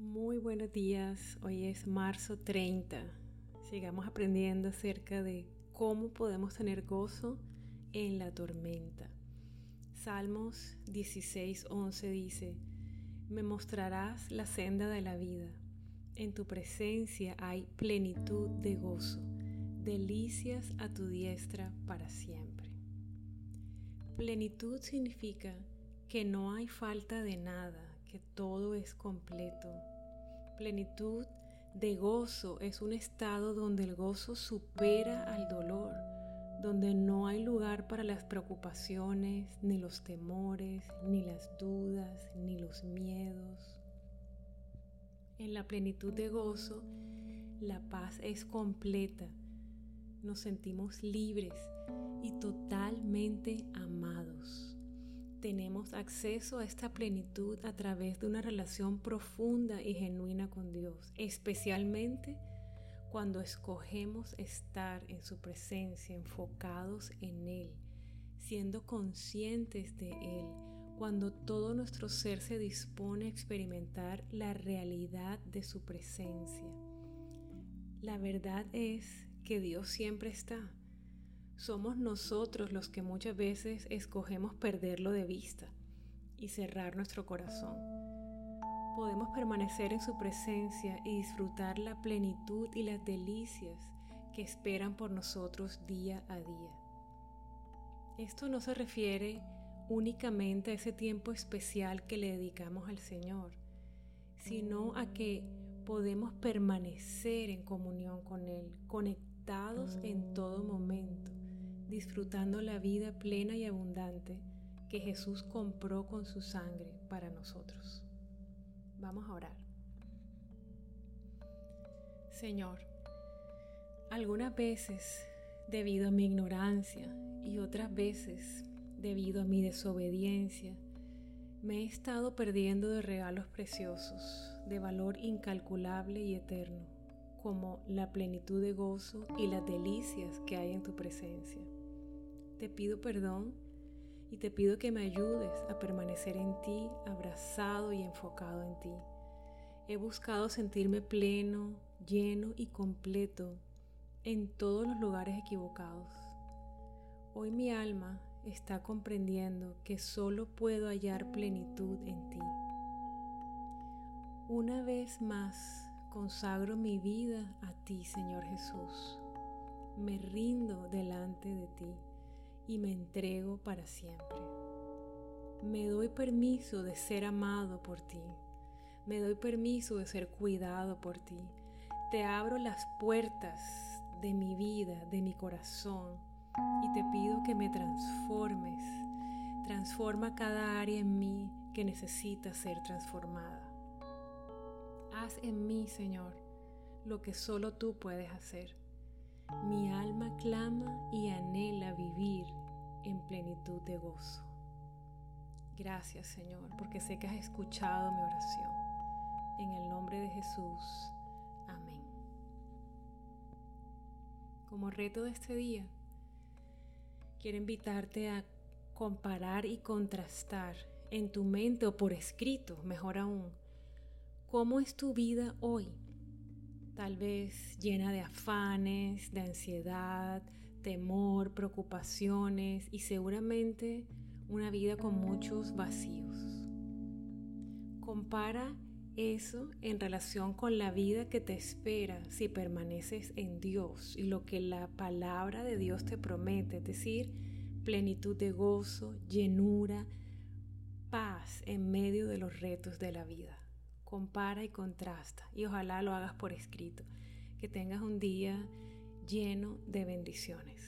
Muy buenos días, hoy es marzo 30. Sigamos aprendiendo acerca de cómo podemos tener gozo en la tormenta. Salmos 16:11 dice, Me mostrarás la senda de la vida. En tu presencia hay plenitud de gozo, delicias a tu diestra para siempre. Plenitud significa que no hay falta de nada, que todo es completo. Plenitud de gozo es un estado donde el gozo supera al dolor, donde no hay lugar para las preocupaciones, ni los temores, ni las dudas, ni los miedos. En la plenitud de gozo, la paz es completa. Nos sentimos libres y totalmente amados tenemos acceso a esta plenitud a través de una relación profunda y genuina con Dios, especialmente cuando escogemos estar en su presencia, enfocados en Él, siendo conscientes de Él, cuando todo nuestro ser se dispone a experimentar la realidad de su presencia. La verdad es que Dios siempre está somos nosotros los que muchas veces escogemos perderlo de vista y cerrar nuestro corazón. Podemos permanecer en su presencia y disfrutar la plenitud y las delicias que esperan por nosotros día a día. Esto no se refiere únicamente a ese tiempo especial que le dedicamos al Señor, sino a que podemos permanecer en comunión con Él, conectados en todo momento disfrutando la vida plena y abundante que Jesús compró con su sangre para nosotros. Vamos a orar. Señor, algunas veces debido a mi ignorancia y otras veces debido a mi desobediencia, me he estado perdiendo de regalos preciosos, de valor incalculable y eterno, como la plenitud de gozo y las delicias que hay en tu presencia. Te pido perdón y te pido que me ayudes a permanecer en ti, abrazado y enfocado en ti. He buscado sentirme pleno, lleno y completo en todos los lugares equivocados. Hoy mi alma está comprendiendo que solo puedo hallar plenitud en ti. Una vez más consagro mi vida a ti, Señor Jesús. Me rindo delante de ti y me entrego para siempre. Me doy permiso de ser amado por ti. Me doy permiso de ser cuidado por ti. Te abro las puertas de mi vida, de mi corazón, y te pido que me transformes. Transforma cada área en mí que necesita ser transformada. Haz en mí, Señor, lo que solo tú puedes hacer. Mi alma clama y anhela vivir en plenitud de gozo. Gracias Señor, porque sé que has escuchado mi oración. En el nombre de Jesús. Amén. Como reto de este día, quiero invitarte a comparar y contrastar en tu mente o por escrito, mejor aún, cómo es tu vida hoy. Tal vez llena de afanes, de ansiedad, temor, preocupaciones y seguramente una vida con muchos vacíos. Compara eso en relación con la vida que te espera si permaneces en Dios y lo que la palabra de Dios te promete, es decir, plenitud de gozo, llenura, paz en medio de los retos de la vida. Compara y contrasta y ojalá lo hagas por escrito. Que tengas un día lleno de bendiciones.